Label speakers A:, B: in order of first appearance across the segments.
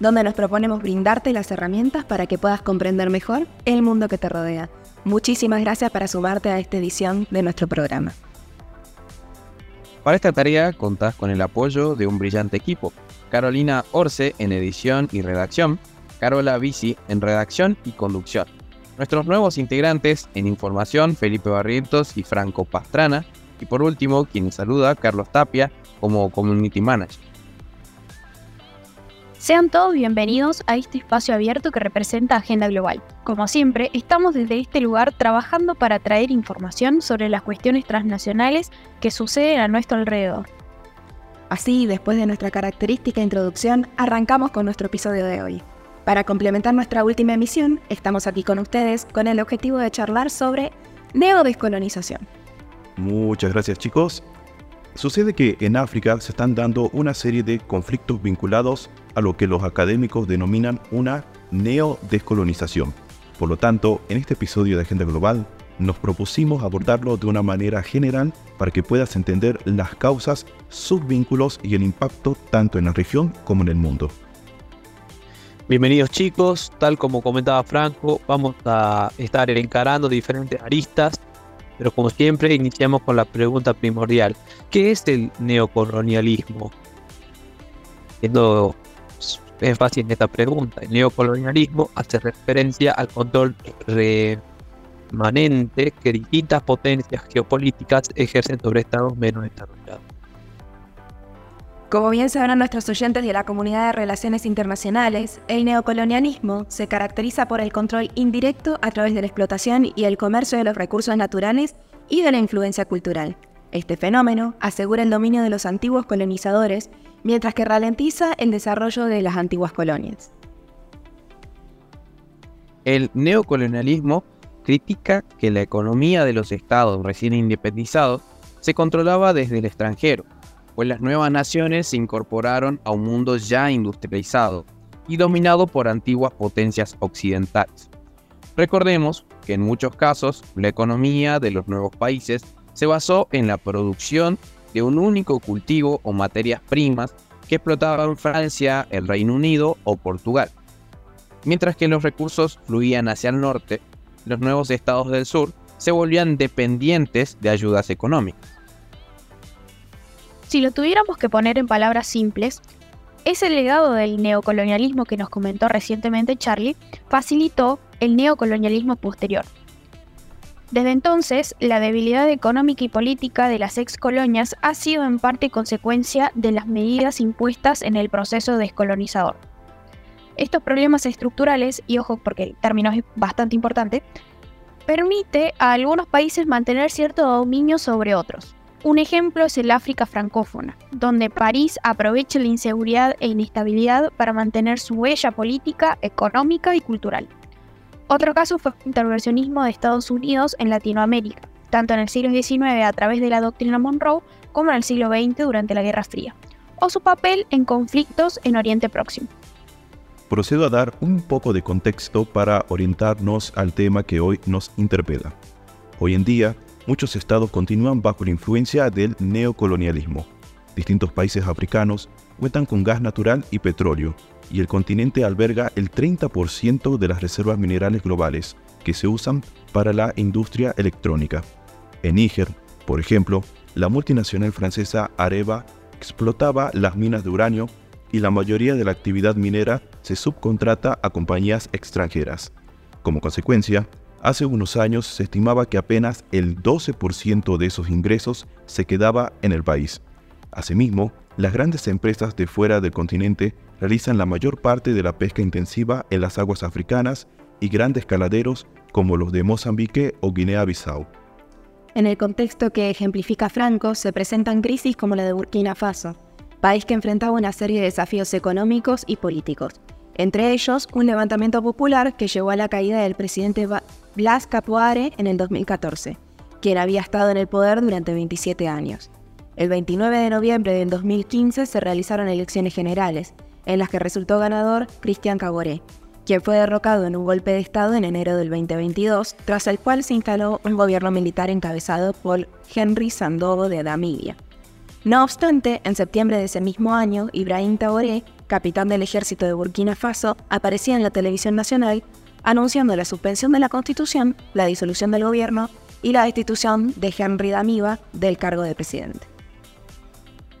A: donde nos proponemos brindarte las herramientas para que puedas comprender mejor el mundo que te rodea. Muchísimas gracias para sumarte a esta edición de nuestro programa.
B: Para esta tarea contás con el apoyo de un brillante equipo. Carolina Orce en edición y redacción, Carola Bici en redacción y conducción. Nuestros nuevos integrantes en información, Felipe Barrientos y Franco Pastrana. Y por último, quien saluda, Carlos Tapia como Community Manager.
C: Sean todos bienvenidos a este espacio abierto que representa Agenda Global. Como siempre, estamos desde este lugar trabajando para traer información sobre las cuestiones transnacionales que suceden a nuestro alrededor.
A: Así, después de nuestra característica introducción, arrancamos con nuestro episodio de hoy. Para complementar nuestra última emisión, estamos aquí con ustedes con el objetivo de charlar sobre neodescolonización.
D: Muchas gracias chicos. Sucede que en África se están dando una serie de conflictos vinculados a lo que los académicos denominan una neodescolonización. Por lo tanto, en este episodio de Agenda Global, nos propusimos abordarlo de una manera general para que puedas entender las causas, sus vínculos y el impacto tanto en la región como en el mundo.
B: Bienvenidos chicos, tal como comentaba Franco, vamos a estar encarando diferentes aristas, pero como siempre iniciamos con la pregunta primordial, ¿qué es el neocolonialismo? Siendo es fácil esta pregunta. El neocolonialismo hace referencia al control remanente que distintas potencias geopolíticas ejercen sobre estados menos desarrollados.
A: Como bien sabrán nuestros oyentes de la comunidad de relaciones internacionales, el neocolonialismo se caracteriza por el control indirecto a través de la explotación y el comercio de los recursos naturales y de la influencia cultural. Este fenómeno asegura el dominio de los antiguos colonizadores mientras que ralentiza el desarrollo de las antiguas colonias.
B: El neocolonialismo critica que la economía de los estados recién independizados se controlaba desde el extranjero, pues las nuevas naciones se incorporaron a un mundo ya industrializado y dominado por antiguas potencias occidentales. Recordemos que en muchos casos la economía de los nuevos países se basó en la producción de un único cultivo o materias primas que explotaban Francia, el Reino Unido o Portugal. Mientras que los recursos fluían hacia el norte, los nuevos estados del sur se volvían dependientes de ayudas económicas.
C: Si lo tuviéramos que poner en palabras simples, ese legado del neocolonialismo que nos comentó recientemente Charlie facilitó el neocolonialismo posterior, desde entonces, la debilidad económica y política de las ex colonias ha sido en parte consecuencia de las medidas impuestas en el proceso descolonizador. Estos problemas estructurales, y ojo porque el término es bastante importante, permite a algunos países mantener cierto dominio sobre otros. Un ejemplo es el África francófona, donde París aprovecha la inseguridad e inestabilidad para mantener su huella política, económica y cultural. Otro caso fue el intervencionismo de Estados Unidos en Latinoamérica, tanto en el siglo XIX a través de la doctrina Monroe como en el siglo XX durante la Guerra Fría, o su papel en conflictos en Oriente Próximo.
D: Procedo a dar un poco de contexto para orientarnos al tema que hoy nos interpela. Hoy en día, muchos estados continúan bajo la influencia del neocolonialismo. Distintos países africanos cuentan con gas natural y petróleo, y el continente alberga el 30% de las reservas minerales globales que se usan para la industria electrónica. En Níger, por ejemplo, la multinacional francesa Areva explotaba las minas de uranio y la mayoría de la actividad minera se subcontrata a compañías extranjeras. Como consecuencia, hace unos años se estimaba que apenas el 12% de esos ingresos se quedaba en el país. Asimismo, las grandes empresas de fuera del continente realizan la mayor parte de la pesca intensiva en las aguas africanas y grandes caladeros como los de Mozambique o Guinea-Bissau.
A: En el contexto que ejemplifica Franco, se presentan crisis como la de Burkina Faso, país que enfrentaba una serie de desafíos económicos y políticos, entre ellos un levantamiento popular que llevó a la caída del presidente Blas Capoare en el 2014, quien había estado en el poder durante 27 años. El 29 de noviembre del 2015 se realizaron elecciones generales, en las que resultó ganador Cristian Caboré, quien fue derrocado en un golpe de Estado en enero del 2022, tras el cual se instaló un gobierno militar encabezado por Henry Sandovo de Namibia. No obstante, en septiembre de ese mismo año, Ibrahim Taboré, capitán del ejército de Burkina Faso, aparecía en la televisión nacional anunciando la suspensión de la constitución, la disolución del gobierno y la destitución de Henry Damiba del cargo de presidente.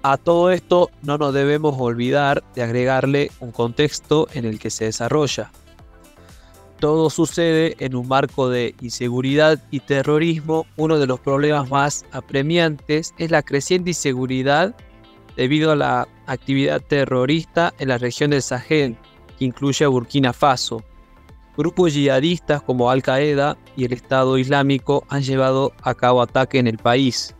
E: A todo esto no nos debemos olvidar de agregarle un contexto en el que se desarrolla. Todo sucede en un marco de inseguridad y terrorismo. Uno de los problemas más apremiantes es la creciente inseguridad debido a la actividad terrorista en la región del Sahel, que incluye a Burkina Faso. Grupos yihadistas como Al Qaeda y el Estado Islámico han llevado a cabo ataques en el país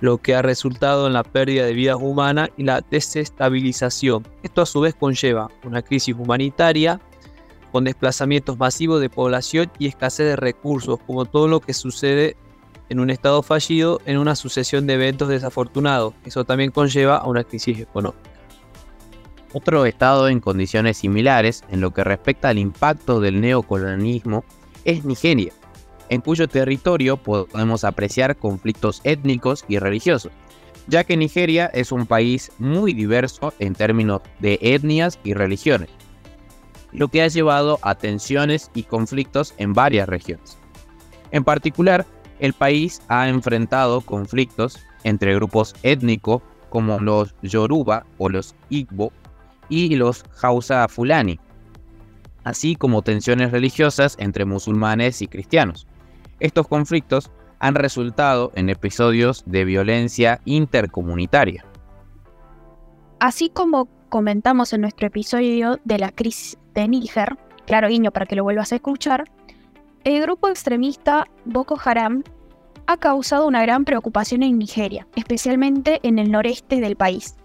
E: lo que ha resultado en la pérdida de vidas humanas y la desestabilización. Esto a su vez conlleva una crisis humanitaria con desplazamientos masivos de población y escasez de recursos, como todo lo que sucede en un estado fallido en una sucesión de eventos desafortunados. Eso también conlleva a una crisis económica.
B: Otro estado en condiciones similares en lo que respecta al impacto del neocolonialismo es Nigeria en cuyo territorio podemos apreciar conflictos étnicos y religiosos, ya que Nigeria es un país muy diverso en términos de etnias y religiones, lo que ha llevado a tensiones y conflictos en varias regiones. En particular, el país ha enfrentado conflictos entre grupos étnicos como los Yoruba o los Igbo y los Hausa Fulani, así como tensiones religiosas entre musulmanes y cristianos. Estos conflictos han resultado en episodios de violencia intercomunitaria.
C: Así como comentamos en nuestro episodio de la crisis de Níger, claro guiño para que lo vuelvas a escuchar, el grupo extremista Boko Haram ha causado una gran preocupación en Nigeria, especialmente en el noreste del país.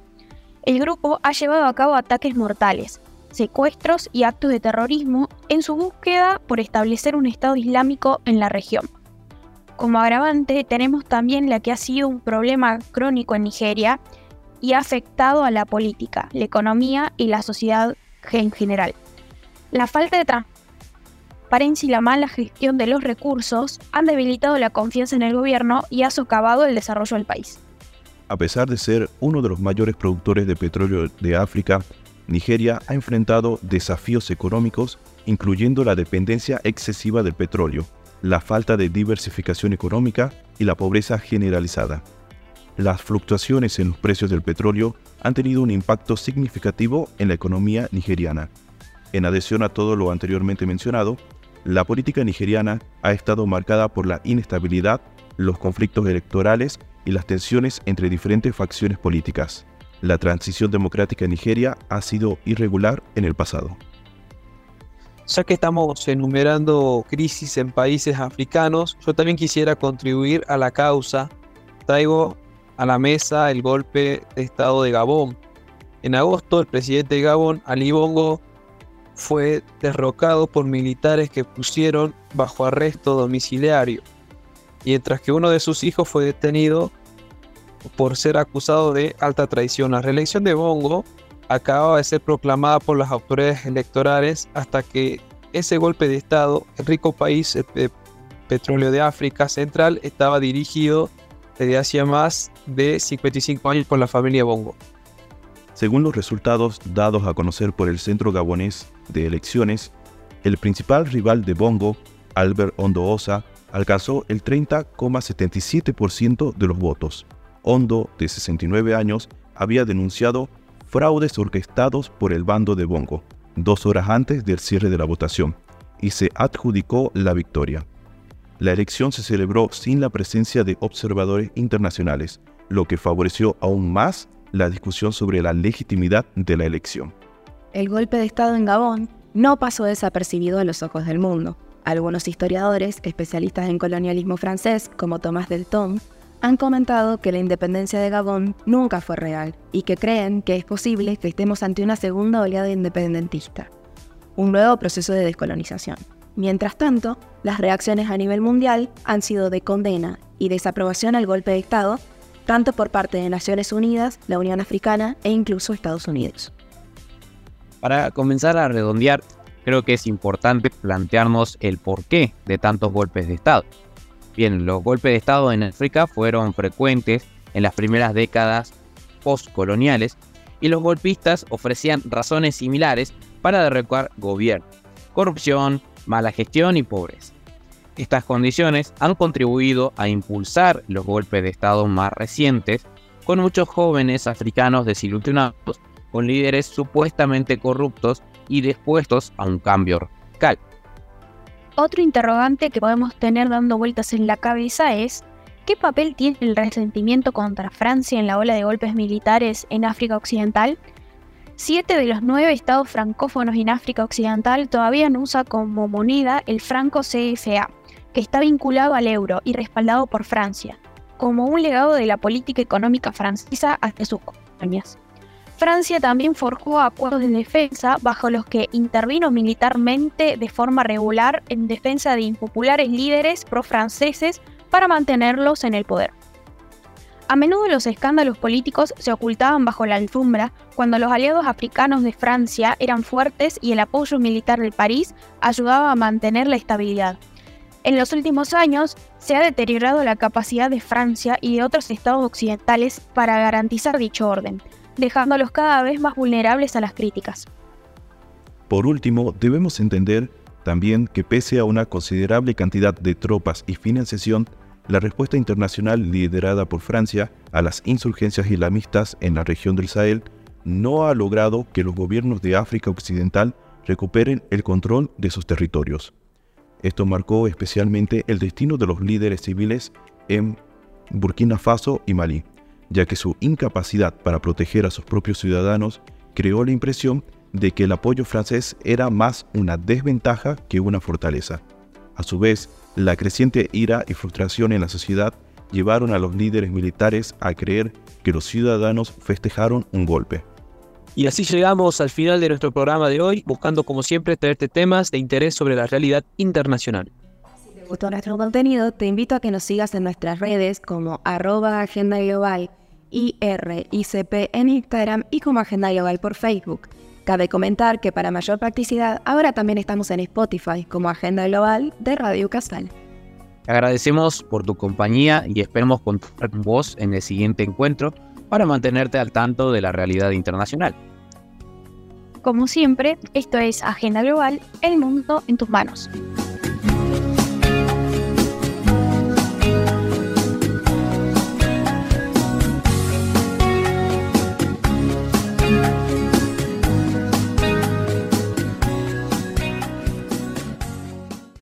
C: El grupo ha llevado a cabo ataques mortales, secuestros y actos de terrorismo en su búsqueda por establecer un Estado Islámico en la región. Como agravante tenemos también la que ha sido un problema crónico en Nigeria y ha afectado a la política, la economía y la sociedad en general. La falta de transparencia y la mala gestión de los recursos han debilitado la confianza en el gobierno y ha socavado el desarrollo del país.
D: A pesar de ser uno de los mayores productores de petróleo de África, Nigeria ha enfrentado desafíos económicos, incluyendo la dependencia excesiva del petróleo, la falta de diversificación económica y la pobreza generalizada. Las fluctuaciones en los precios del petróleo han tenido un impacto significativo en la economía nigeriana. En adición a todo lo anteriormente mencionado, la política nigeriana ha estado marcada por la inestabilidad, los conflictos electorales y las tensiones entre diferentes facciones políticas. La transición democrática en Nigeria ha sido irregular en el pasado.
E: Ya que estamos enumerando crisis en países africanos, yo también quisiera contribuir a la causa. Traigo a la mesa el golpe de Estado de Gabón. En agosto, el presidente de Gabón, Ali Bongo, fue derrocado por militares que pusieron bajo arresto domiciliario, mientras que uno de sus hijos fue detenido por ser acusado de alta traición. La reelección de Bongo acababa de ser proclamada por las autoridades electorales hasta que ese golpe de Estado, el rico país el petróleo de África Central, estaba dirigido desde hacía más de 55 años por la familia Bongo.
D: Según los resultados dados a conocer por el Centro Gabonés de Elecciones, el principal rival de Bongo, Albert Ondoosa, alcanzó el 30,77% de los votos. Ondo, de 69 años, había denunciado fraudes orquestados por el bando de Bongo, dos horas antes del cierre de la votación, y se adjudicó la victoria. La elección se celebró sin la presencia de observadores internacionales, lo que favoreció aún más la discusión sobre la legitimidad de la elección.
A: El golpe de Estado en Gabón no pasó desapercibido a los ojos del mundo. Algunos historiadores, especialistas en colonialismo francés, como Thomas Delton, han comentado que la independencia de Gabón nunca fue real y que creen que es posible que estemos ante una segunda oleada independentista, un nuevo proceso de descolonización. Mientras tanto, las reacciones a nivel mundial han sido de condena y desaprobación al golpe de Estado, tanto por parte de Naciones Unidas, la Unión Africana e incluso Estados Unidos.
B: Para comenzar a redondear, creo que es importante plantearnos el porqué de tantos golpes de Estado. Bien, los golpes de Estado en África fueron frecuentes en las primeras décadas postcoloniales y los golpistas ofrecían razones similares para derrocar gobierno, corrupción, mala gestión y pobreza. Estas condiciones han contribuido a impulsar los golpes de Estado más recientes, con muchos jóvenes africanos desilusionados con líderes supuestamente corruptos y dispuestos a un cambio radical.
C: Otro interrogante que podemos tener dando vueltas en la cabeza es ¿qué papel tiene el resentimiento contra Francia en la ola de golpes militares en África Occidental? Siete de los nueve estados francófonos en África Occidental todavía no usan como moneda el franco CFA, que está vinculado al euro y respaldado por Francia, como un legado de la política económica francesa hacia sus colonias. Francia también forjó acuerdos de defensa bajo los que intervino militarmente de forma regular en defensa de impopulares líderes pro-franceses para mantenerlos en el poder. A menudo los escándalos políticos se ocultaban bajo la alfombra cuando los aliados africanos de Francia eran fuertes y el apoyo militar de París ayudaba a mantener la estabilidad. En los últimos años se ha deteriorado la capacidad de Francia y de otros estados occidentales para garantizar dicho orden, dejándolos cada vez más vulnerables a las críticas.
D: Por último, debemos entender también que pese a una considerable cantidad de tropas y financiación, la respuesta internacional liderada por Francia a las insurgencias islamistas en la región del Sahel no ha logrado que los gobiernos de África Occidental recuperen el control de sus territorios. Esto marcó especialmente el destino de los líderes civiles en Burkina Faso y Malí, ya que su incapacidad para proteger a sus propios ciudadanos creó la impresión de que el apoyo francés era más una desventaja que una fortaleza. A su vez, la creciente ira y frustración en la sociedad llevaron a los líderes militares a creer que los ciudadanos festejaron un golpe.
E: Y así llegamos al final de nuestro programa de hoy, buscando como siempre traerte temas de interés sobre la realidad internacional.
A: Si te gustó nuestro contenido, te invito a que nos sigas en nuestras redes como arroba Agenda Global, IRICP en Instagram y como Agenda Global por Facebook. Cabe comentar que para mayor practicidad, ahora también estamos en Spotify como Agenda Global de Radio Casal.
B: Agradecemos por tu compañía y esperemos contar con vos en el siguiente encuentro para mantenerte al tanto de la realidad internacional.
C: Como siempre, esto es Agenda Global, el mundo en tus manos.